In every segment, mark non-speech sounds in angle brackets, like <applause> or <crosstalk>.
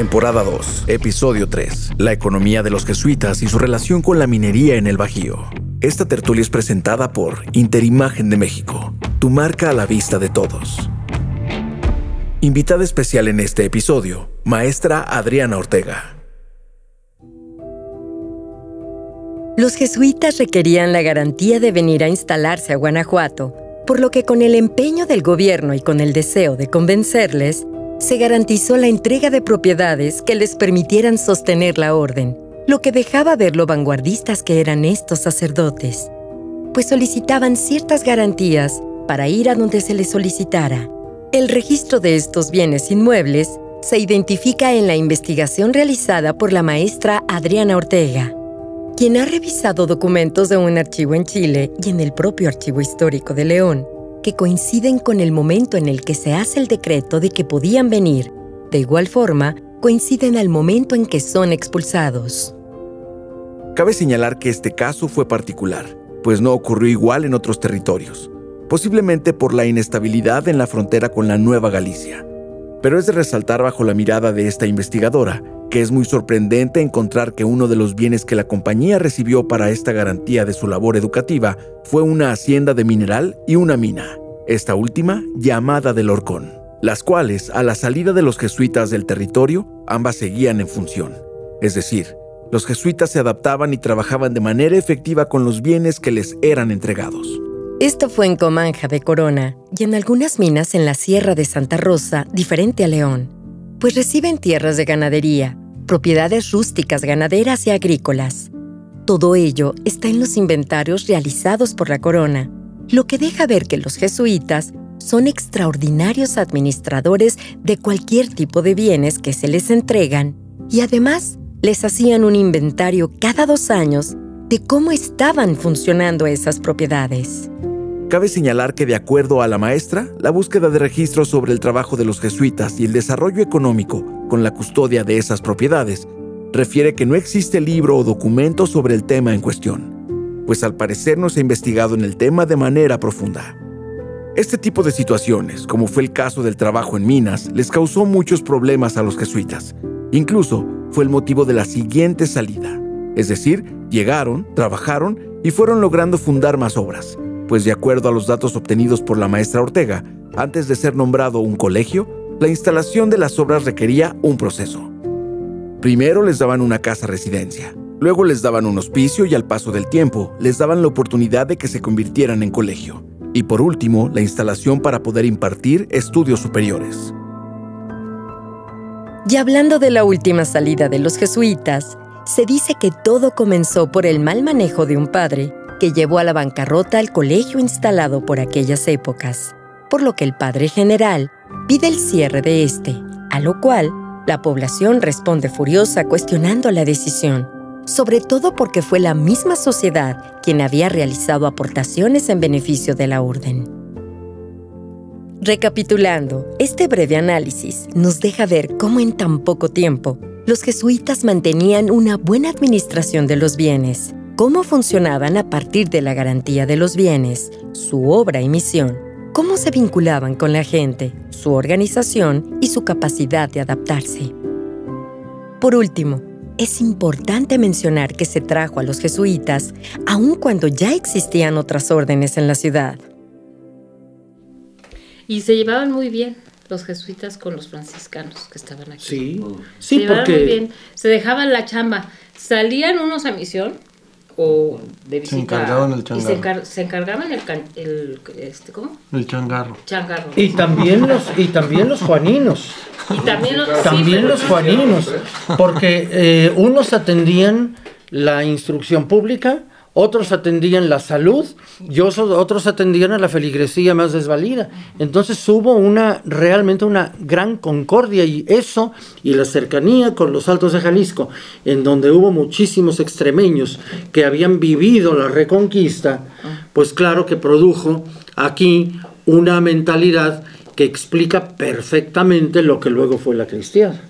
Temporada 2, Episodio 3. La economía de los jesuitas y su relación con la minería en el Bajío. Esta tertulia es presentada por Interimagen de México, tu marca a la vista de todos. Invitada especial en este episodio, maestra Adriana Ortega. Los jesuitas requerían la garantía de venir a instalarse a Guanajuato, por lo que con el empeño del gobierno y con el deseo de convencerles, se garantizó la entrega de propiedades que les permitieran sostener la orden, lo que dejaba ver lo vanguardistas que eran estos sacerdotes, pues solicitaban ciertas garantías para ir a donde se les solicitara. El registro de estos bienes inmuebles se identifica en la investigación realizada por la maestra Adriana Ortega, quien ha revisado documentos de un archivo en Chile y en el propio Archivo Histórico de León, que coinciden con el momento en el que se hace el decreto de que podían venir. De igual forma, coinciden al momento en que son expulsados. Cabe señalar que este caso fue particular, pues no ocurrió igual en otros territorios posiblemente por la inestabilidad en la frontera con la Nueva Galicia. Pero es de resaltar bajo la mirada de esta investigadora que es muy sorprendente encontrar que uno de los bienes que la compañía recibió para esta garantía de su labor educativa fue una hacienda de mineral y una mina, esta última llamada del Orcón, las cuales, a la salida de los jesuitas del territorio, ambas seguían en función. Es decir, los jesuitas se adaptaban y trabajaban de manera efectiva con los bienes que les eran entregados. Esto fue en Comanja de Corona y en algunas minas en la Sierra de Santa Rosa, diferente a León, pues reciben tierras de ganadería, propiedades rústicas ganaderas y agrícolas. Todo ello está en los inventarios realizados por la Corona, lo que deja ver que los jesuitas son extraordinarios administradores de cualquier tipo de bienes que se les entregan y además les hacían un inventario cada dos años de cómo estaban funcionando esas propiedades. Cabe señalar que de acuerdo a la maestra, la búsqueda de registros sobre el trabajo de los jesuitas y el desarrollo económico con la custodia de esas propiedades refiere que no existe libro o documento sobre el tema en cuestión, pues al parecer no se ha investigado en el tema de manera profunda. Este tipo de situaciones, como fue el caso del trabajo en minas, les causó muchos problemas a los jesuitas. Incluso fue el motivo de la siguiente salida. Es decir, llegaron, trabajaron y fueron logrando fundar más obras pues de acuerdo a los datos obtenidos por la maestra Ortega, antes de ser nombrado un colegio, la instalación de las obras requería un proceso. Primero les daban una casa residencia, luego les daban un hospicio y al paso del tiempo les daban la oportunidad de que se convirtieran en colegio. Y por último, la instalación para poder impartir estudios superiores. Y hablando de la última salida de los jesuitas, se dice que todo comenzó por el mal manejo de un padre que llevó a la bancarrota al colegio instalado por aquellas épocas, por lo que el padre general pide el cierre de este, a lo cual la población responde furiosa cuestionando la decisión, sobre todo porque fue la misma sociedad quien había realizado aportaciones en beneficio de la orden. Recapitulando, este breve análisis nos deja ver cómo en tan poco tiempo los jesuitas mantenían una buena administración de los bienes, cómo funcionaban a partir de la garantía de los bienes, su obra y misión, cómo se vinculaban con la gente, su organización y su capacidad de adaptarse. Por último, es importante mencionar que se trajo a los jesuitas aun cuando ya existían otras órdenes en la ciudad. Y se llevaban muy bien los jesuitas con los franciscanos que estaban aquí. Sí, sí, se porque... Muy bien. Se dejaban la chamba. Salían unos a misión o de visita. Se encargaban el changarro. Y se, encargaban el, el, este, ¿cómo? El changarro. changarro. Y también los, y también los juaninos. Y también los, también los juaninos, porque eh, unos atendían la instrucción pública, otros atendían la salud y otros atendían a la feligresía más desvalida. Entonces hubo una realmente una gran concordia y eso y la cercanía con los Altos de Jalisco, en donde hubo muchísimos extremeños que habían vivido la reconquista, pues claro que produjo aquí una mentalidad que explica perfectamente lo que luego fue la cristiana.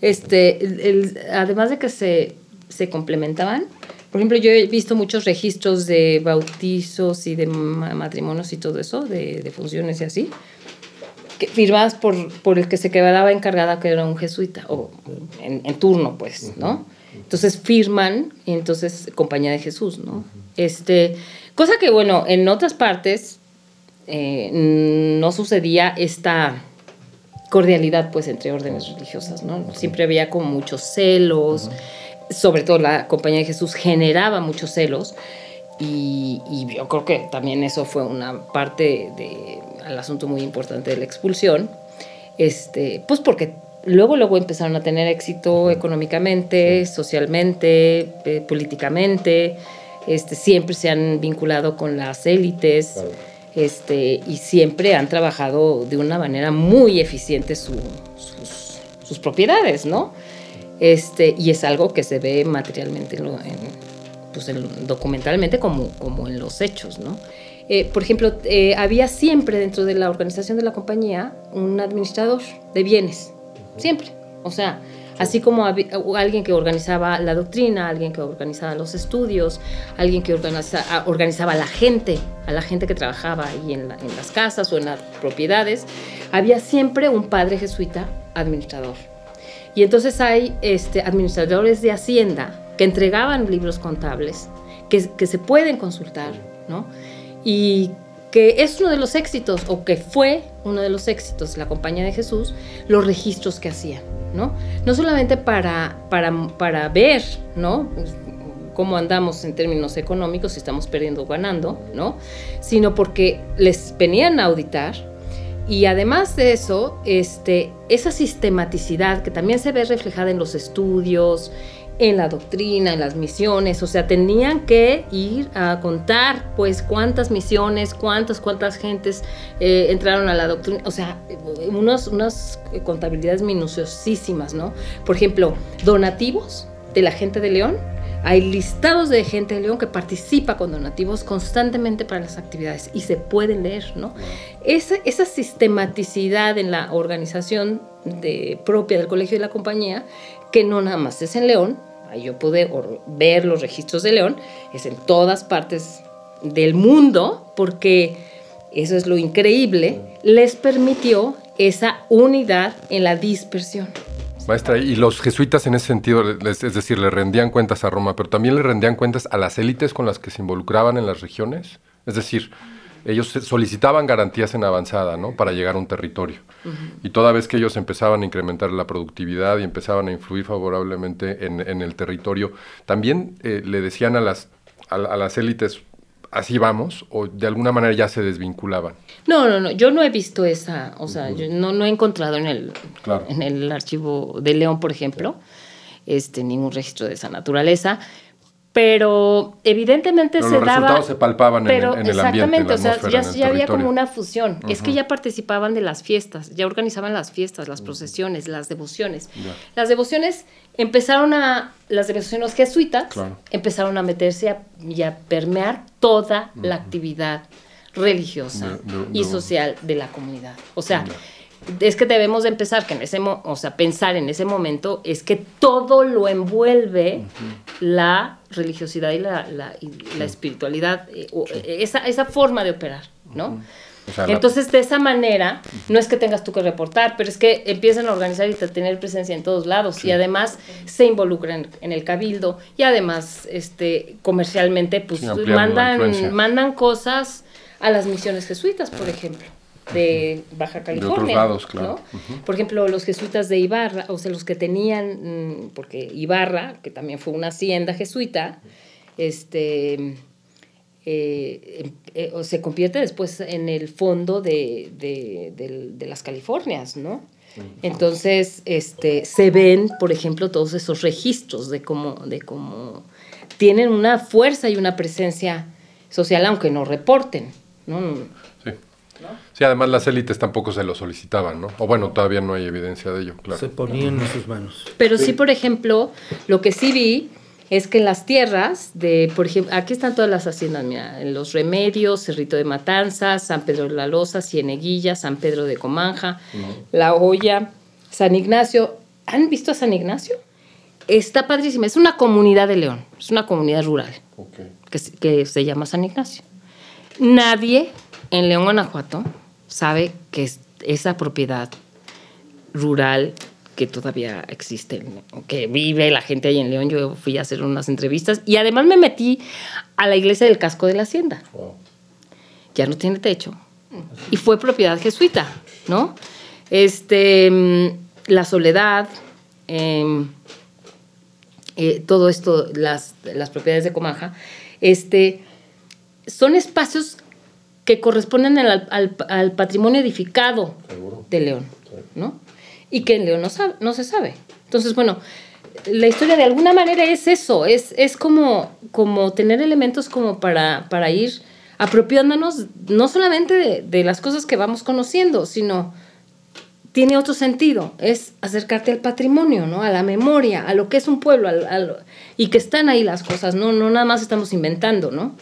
Este, además de que se, se complementaban, por ejemplo, yo he visto muchos registros de bautizos y de matrimonios y todo eso, de, funciones y así. firmadas por, por el que se quedaba encargada, que era un jesuita, o en, en turno, pues, ¿no? Entonces firman, y entonces Compañía de Jesús, ¿no? Este, cosa que, bueno, en otras partes eh, no sucedía esta cordialidad, pues, entre órdenes religiosas, ¿no? Siempre había como muchos celos, sobre todo la Compañía de Jesús generaba muchos celos, y, y yo creo que también eso fue una parte del asunto muy importante de la expulsión, este, pues porque luego, luego empezaron a tener éxito económicamente, socialmente, eh, políticamente, este, siempre se han vinculado con las élites. Este, y siempre han trabajado de una manera muy eficiente su, sus, sus, propiedades, ¿no? Este, y es algo que se ve materialmente, en, pues en, documentalmente como, como en los hechos, ¿no? Eh, por ejemplo, eh, había siempre dentro de la organización de la compañía un administrador de bienes, siempre. O sea, así como alguien que organizaba la doctrina, alguien que organizaba los estudios, alguien que organiza, organizaba a la gente, a la gente que trabajaba ahí en, la, en, las casas o en las propiedades, había siempre un padre jesuita administrador. Y entonces hay este, administradores de hacienda que entregaban libros contables, que, se pueden consultar, ¿no? Y que es uno de los éxitos, o que fue uno de los éxitos la Compañía de Jesús, los registros que hacían, ¿no? No solamente para, para, para ver, ¿no? cómo andamos en términos económicos, si estamos perdiendo o ganando, ¿no? Sino porque les venían a auditar y además de eso, este, esa sistematicidad que también se ve reflejada en los estudios, en la doctrina, en las misiones, o sea, tenían que ir a contar, pues, cuántas misiones, cuántas, cuántas gentes eh, entraron a la doctrina, o sea, unos, unas contabilidades minuciosísimas, ¿no? Por ejemplo, donativos de la gente de León, hay listados de gente de León que participa con donativos constantemente para las actividades y se pueden leer, ¿no? Esa, esa sistematicidad en la organización de, propia del colegio de la compañía, que no nada más es en León, ahí yo pude ver los registros de León, es en todas partes del mundo, porque eso es lo increíble, les permitió esa unidad en la dispersión. Maestra, y los jesuitas en ese sentido, es decir, le rendían cuentas a Roma, pero también le rendían cuentas a las élites con las que se involucraban en las regiones. Es decir, ellos solicitaban garantías en avanzada, ¿no? Para llegar a un territorio. Uh -huh. Y toda vez que ellos empezaban a incrementar la productividad y empezaban a influir favorablemente en, en el territorio, también eh, le decían a las, a, a las élites, así vamos, o de alguna manera ya se desvinculaban. No, no, no, yo no he visto esa, o sea, uh -huh. yo no, no he encontrado en el, claro. en el archivo de León, por ejemplo, este, ningún registro de esa naturaleza pero evidentemente pero se los daba resultados se palpaban pero en, el, en el exactamente ambiente, o sea ya, ya había como una fusión fusión uh -huh. es que ya participaban de las fiestas ya organizaban las fiestas las procesiones las devociones yeah. las devociones empezaron a las devociones jesuitas claro. empezaron a meterse a, y a permear toda uh -huh. la actividad religiosa de, de, y social de la comunidad o sea es que debemos de empezar que en ese o sea pensar en ese momento es que todo lo envuelve uh -huh. la religiosidad y la, la, y la espiritualidad eh, o, esa, esa forma de operar no uh -huh. O sea, Entonces, de esa manera, no es que tengas tú que reportar, pero es que empiezan a organizar y a tener presencia en todos lados sí. y además se involucran en el cabildo y además este, comercialmente pues mandan, mandan cosas a las misiones jesuitas, por ejemplo de Baja California. De lados, claro. ¿no? Uh -huh. Por ejemplo, los jesuitas de Ibarra, o sea, los que tenían, mm, porque Ibarra, que también fue una hacienda jesuita, este, eh, eh, se convierte después en el fondo de, de, de, de las Californias, ¿no? Entonces, este, se ven, por ejemplo, todos esos registros de cómo, de cómo tienen una fuerza y una presencia social, aunque no reporten, ¿no? ¿No? Sí, además las élites tampoco se lo solicitaban, ¿no? O bueno, todavía no hay evidencia de ello, claro. Se ponían en sus manos. Pero sí. sí, por ejemplo, lo que sí vi es que en las tierras de, por ejemplo, aquí están todas las haciendas, mira, en Los Remedios, Cerrito de Matanzas, San Pedro de la Loza, Cieneguilla, San Pedro de Comanja. La Hoya, San Ignacio. ¿Han visto a San Ignacio? Está padrísima, es una comunidad de León, es una comunidad rural okay. que, que se llama San Ignacio. Nadie en León, Guanajuato, sabe que esa propiedad rural que todavía existe, que vive la gente ahí en León. Yo fui a hacer unas entrevistas y además me metí a la iglesia del casco de la hacienda. Ya no tiene techo. Y fue propiedad jesuita, ¿no? Este, mm, la soledad, em, eh, todo esto, las, las propiedades de Comaja, este, son espacios que corresponden al, al- al patrimonio edificado de León, ¿no? Y que en León no, sabe- no se sabe. Entonces, bueno, la historia de alguna manera es eso, es, es como, como tener elementos como para, para ir apropiándonos no solamente de, de las cosas que vamos conociendo, sino tiene otro sentido, es acercarte al patrimonio, ¿no? A la memoria, a lo que es un pueblo, al- al- y que están ahí las cosas, ¿no? No nada más estamos inventando, ¿no?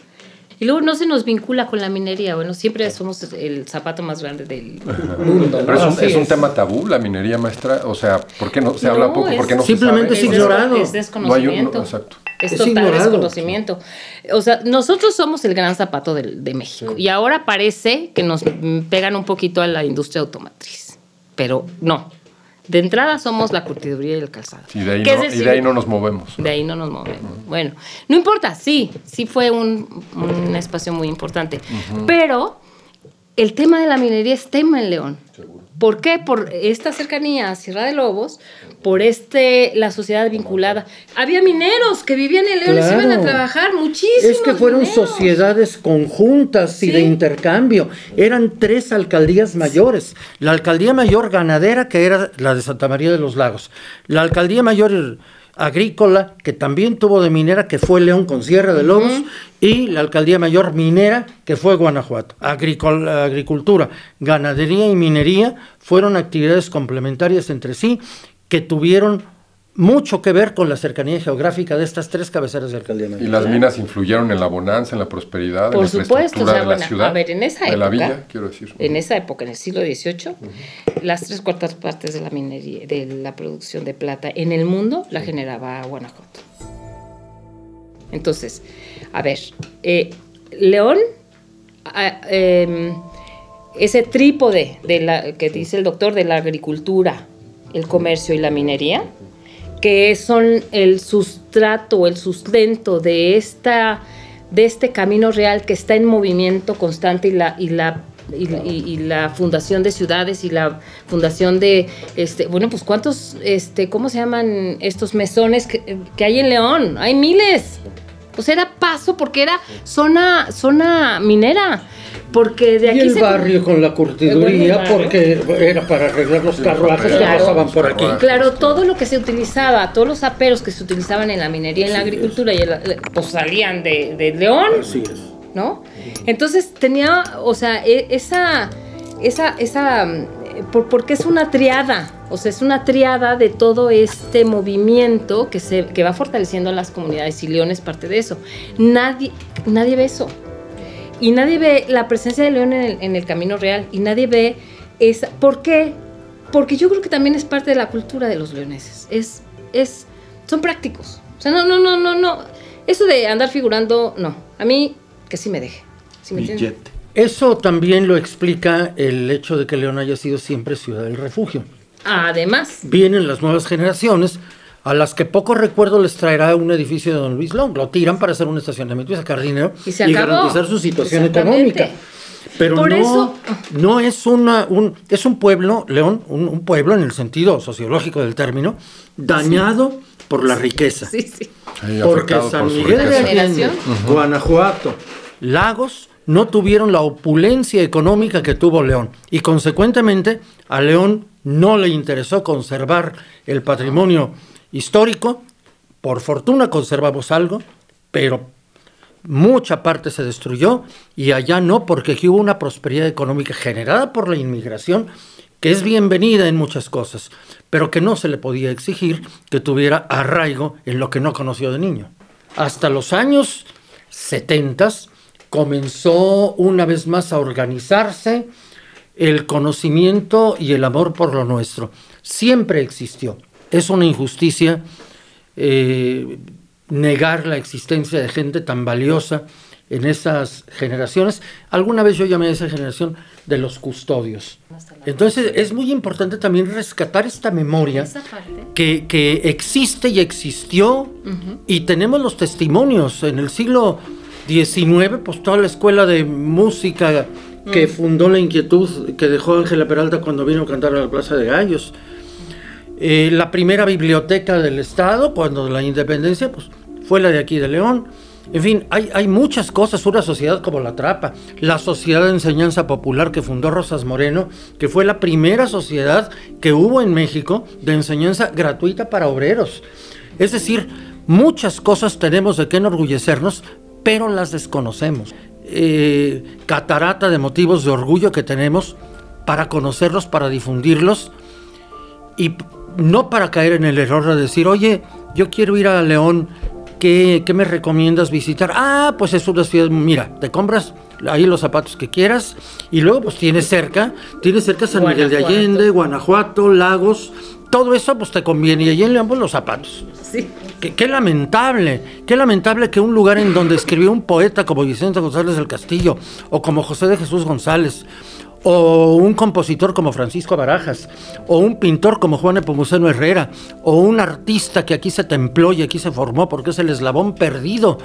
Y luego no se nos vincula con la minería, bueno, siempre somos el zapato más grande del mundo, Pero es, un, es un tema tabú, la minería maestra. O sea, ¿por qué no se habla No, poco? es- ¿Por qué no se Simplemente sabe? es ignorado. Es desconocimiento. No hay un- exacto. Es, Es total ignorado. desconocimiento. O sea, nosotros somos el gran zapato de, México. Y ahora parece que nos pegan un poquito a la industria automotriz. Pero no. De entrada somos la curtiduría y el calzado. Y de ahí, ¿Qué es no, y decir? de ahí no nos movemos. De ahí no nos movemos. Bueno, no importa, sí, sí fue un, un espacio muy importante. Pero el tema de la minería es tema en León. ¿Por qué? Por esta cercanía a Sierra de Lobos, por este, la sociedad vinculada. Había mineros que vivían en León y se iban a trabajar muchísimo. Es que fueron sociedades conjuntas y Sí. de intercambio. Eran tres alcaldías mayores. La alcaldía mayor ganadera, que era la de Santa María de los Lagos. La alcaldía mayor agrícola, que también tuvo de minera, que fue León con Sierra de Lobos. Y la alcaldía mayor minera, que fue Guanajuato. Agricol- agricultura, ganadería y minería fueron actividades complementarias entre sí que tuvieron mucho que ver con la cercanía geográfica de estas tres cabeceras de alcaldía. Y las minas influyeron en la bonanza, en la prosperidad, Por en la supuesto, o sea, de la ciudad. a ver, en esa de época, la villa, quiero decir. en esa época, en el siglo XVIII, las tres cuartas partes de la minería, de la producción de plata en el mundo la generaba Guanajuato. Entonces, a ver, eh, León, a- em, ese trípode de la, que dice el doctor de la agricultura, el comercio y la minería, que son el sustrato, el sustento de, esta, de este camino real que está en movimiento constante y la, y la, y, y- y la fundación de ciudades y la fundación de, este, bueno, pues cuántos, este, ¿cómo se llaman estos mesones que, que hay en León? Hay miles. Pues era paso porque era zona, zona minera. Porque de aquí y el se- barrio con la curtiduría, porque era para arreglar los carruajes que pasaban por aquí. Claro, todo lo que se utilizaba, todos los aperos que se utilizaban en la minería, en la agricultura, y pues salían de, de León, Así es. ¿no? Entonces tenía, o sea, e- esa, esa, esa, mm, por- porque es una triada, o sea, es una triada de todo este movimiento que se, que va fortaleciendo a las comunidades y León es parte de eso. Nadie, nadie ve eso. Y nadie ve la presencia de León en el, en el camino real. Y nadie ve esa. ¿Por qué? Porque yo creo que también es parte de la cultura de los leoneses. Es, es, son prácticos. O sea, no, no, no, no, no. Eso de andar figurando, no. A mí, que sí me deje. ¿Sí me entiendes? Billete. Eso también lo explica el hecho de que León haya sido siempre ciudad del refugio. Además, Vienen las nuevas generaciones a las que poco recuerdo les traerá un edificio de Don Luis Long. Lo tiran para hacer un estacionamiento y sacar dinero Y se acabó. garantizar su situación económica. Pero Por no, eso- no es una, un, es un pueblo, León, un, un pueblo en el sentido sociológico del término, dañado por la riqueza. sí, sí. Porque San por Miguel de. Allende. Guanajuato, Lagos no tuvieron la opulencia económica que tuvo León y consecuentemente a León no le interesó conservar el patrimonio histórico. Por fortuna conservamos algo, pero mucha parte se destruyó y allá no, porque aquí hubo una prosperidad económica generada por la inmigración que es bienvenida en muchas cosas, pero que no se le podía exigir que tuviera arraigo en lo que no conoció de niño. Hasta los años 70 comenzó una vez más a organizarse el conocimiento y el amor por lo nuestro. Siempre existió. Es una injusticia eh, negar la existencia de gente tan valiosa en esas generaciones. Alguna vez yo llamé a esa generación de los custodios. Entonces es muy importante también rescatar esta memoria que, que existe y existió y tenemos los testimonios. En el siglo XIX, pues toda la escuela de música que mm. fundó la inquietud que dejó Ángela Peralta cuando vino a cantar a la Plaza de Gallos. Eh, la primera biblioteca del Estado, cuando la independencia, pues fue la de aquí de León. En fin, hay, hay, muchas cosas, una sociedad como la Trapa, la Sociedad de Enseñanza Popular que fundó Rosas Moreno, que fue la primera sociedad que hubo en México de enseñanza gratuita para obreros. Es decir, muchas cosas tenemos de qué enorgullecernos, pero las desconocemos. Eh, catarata de motivos de orgullo que tenemos para conocerlos, para difundirlos y no para caer en el error de decir, oye, yo quiero ir a León, ¿qué, me recomiendas visitar? Ah, pues es una ciudad, mira, te compras ahí los zapatos que quieras y luego pues tienes cerca, tienes cerca San Miguel de Allende, Guanajuato, Lagos, todo eso pues te conviene y allí en León pues los zapatos. Sí. Qué, lamentable, qué lamentable que un lugar en donde escribió un poeta como Vicente González del Castillo o como José de Jesús González o un compositor como Francisco Barajas, o un pintor como Juan Epomuceno Herrera, o un artista que aquí se templó y aquí se formó porque es el eslabón perdido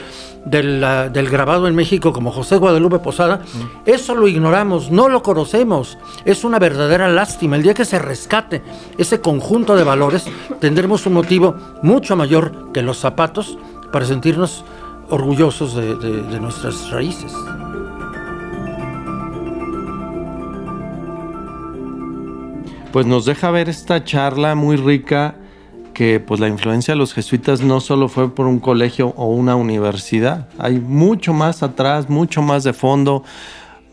del, del grabado en México como José Guadalupe Posada, mm. eso lo ignoramos, no lo conocemos, es una verdadera lástima. El día que se rescate ese conjunto de valores, tendremos un motivo mucho mayor que los zapatos para sentirnos orgullosos de nuestras raíces. Pues nos deja ver esta charla muy rica que pues la influencia de los jesuitas no solo fue por un colegio o una universidad, hay mucho más atrás, mucho más de fondo,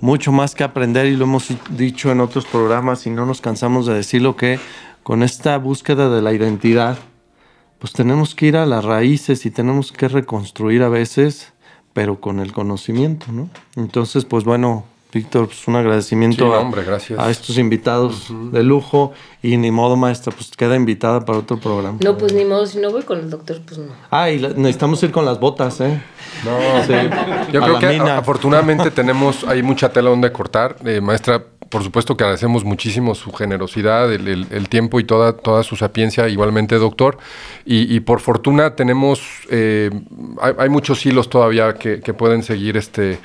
mucho más que aprender y lo hemos dicho en otros programas y no nos cansamos de decirlo que con esta búsqueda de la identidad, pues tenemos que ir a las raíces y tenemos que reconstruir a veces, pero con el conocimiento, ¿no? Entonces, pues bueno, Víctor, pues un agradecimiento a, estos invitados de lujo y ni modo maestra, pues queda invitada para otro programa. No, pues ni modo, si no voy con el doctor, pues no. Ah, y necesitamos ir con las botas, ¿eh? No, sí. yo creo que afortunadamente <laughs> tenemos, hay mucha tela donde cortar. Eh, maestra, por supuesto que agradecemos muchísimo su generosidad, el, tiempo y toda, toda su sapiencia, igualmente doctor. Y, por fortuna tenemos, eh, hay, muchos hilos todavía que, que pueden seguir este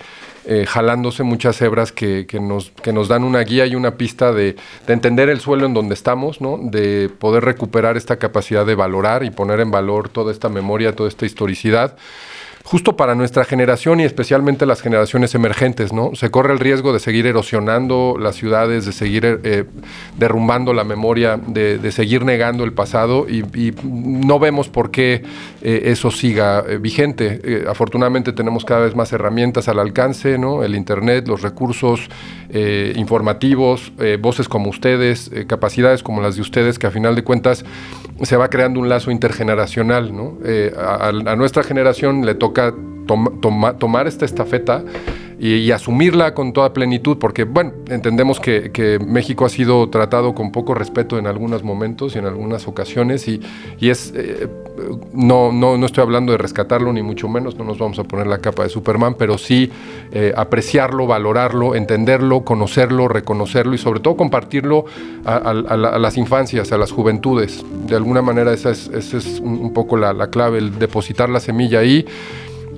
eh, jalándose muchas hebras que, nos, que nos dan una guía y una pista de, entender el suelo en donde estamos, ¿no? de poder recuperar esta capacidad de valorar y poner en valor toda esta memoria, toda esta historicidad justo para nuestra generación y especialmente las generaciones emergentes, ¿no? Se corre el riesgo de seguir erosionando las ciudades, de seguir eh, derrumbando la memoria, de, seguir negando el pasado y, no vemos por qué eh, eso siga eh, vigente. afortunadamente tenemos cada vez más herramientas al alcance, ¿no? El Internet, los recursos informativos, voces como ustedes, capacidades como las de ustedes, que a final de cuentas se va creando un lazo intergeneracional, ¿no? a nuestra generación le toca tomar esta estafeta y, asumirla con toda plenitud, porque, bueno, entendemos que, México ha sido tratado con poco respeto en algunos momentos y en algunas ocasiones, y, es, eh, no, no, no estoy hablando de rescatarlo, ni mucho menos, no nos vamos a poner la capa de Superman, pero sí eh, apreciarlo, valorarlo, entenderlo, conocerlo, reconocerlo y sobre todo compartirlo a, las infancias, a las juventudes. De alguna manera esa es, es un, poco la, la clave, el depositar la semilla ahí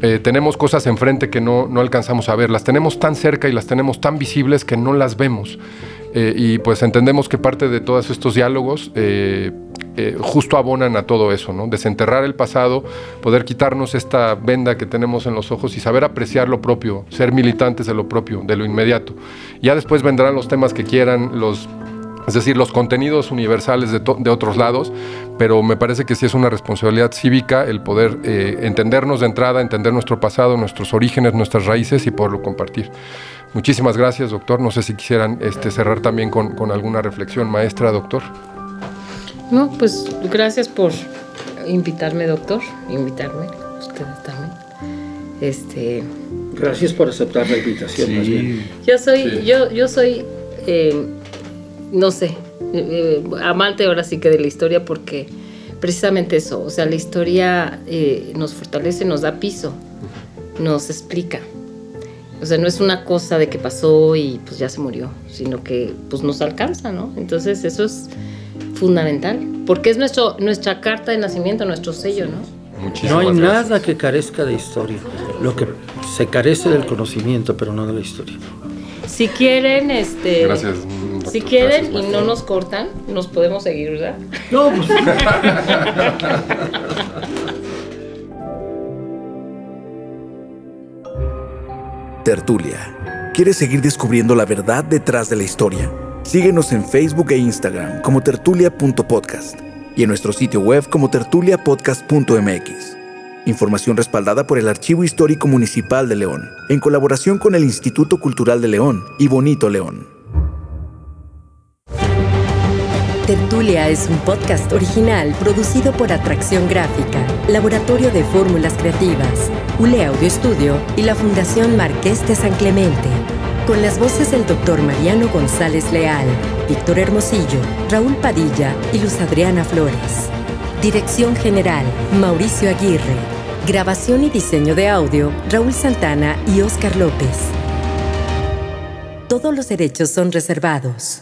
eh, tenemos cosas enfrente que no, alcanzamos a ver, las tenemos tan cerca y las tenemos tan visibles que no las vemos. Eh, y pues entendemos que parte de todos estos diálogos eh, justo abonan a todo eso, ¿no? Desenterrar el pasado, poder quitarnos esta venda que tenemos en los ojos y saber apreciar lo propio, ser militantes de lo propio, de lo inmediato. Ya después vendrán los temas que quieran, los es decir, los contenidos universales de, de, otros lados, pero me parece que sí es una responsabilidad cívica el poder eh, entendernos de entrada, entender nuestro pasado, nuestros orígenes, nuestras raíces y poderlo compartir. Muchísimas gracias, doctor. No sé si quisieran este, cerrar también con, con alguna reflexión, maestra, doctor. No, pues gracias por invitarme, doctor, invitarme, ustedes también. Este, gracias por aceptar la invitación. Yo soy, yo, yo soy eh, no sé, eh, amante ahora sí que de la historia porque precisamente eso, o sea, la historia eh, nos fortalece, nos da piso, nos explica, O sea, no es una cosa de que pasó y pues ya se murió, sino que pues nos alcanza, ¿no? Entonces eso es fundamental, porque es nuestro, nuestra carta de nacimiento, nuestro sello, ¿no? Muchísimas no hay nada que carezca de historia. Lo que se carece del conocimiento, pero no de la historia. Si quieren, este. Gracias. Si quieren y no nos cortan, nos podemos seguir, ¿verdad? No, pues. Tertulia. ¿Quieres seguir descubriendo la verdad detrás de la historia? Síguenos en Facebook e Instagram como tertulia.podcast y en nuestro sitio web como tertuliapodcast.mx. Información respaldada por el Archivo Histórico Municipal de León, en colaboración con el Instituto Cultural de León y Bonito León. Tertulia es un podcast original producido por Atracción Gráfica, Laboratorio de Fórmulas Creativas, ULE Audio Estudio y la Fundación Marqués de San Clemente con las voces del doctor Mariano González Leal, Víctor Hermosillo, Raúl Padilla y Luz Adriana Flores. Dirección General, Mauricio Aguirre. Grabación y diseño de audio, Raúl Santana y Oscar López. Todos los derechos son reservados.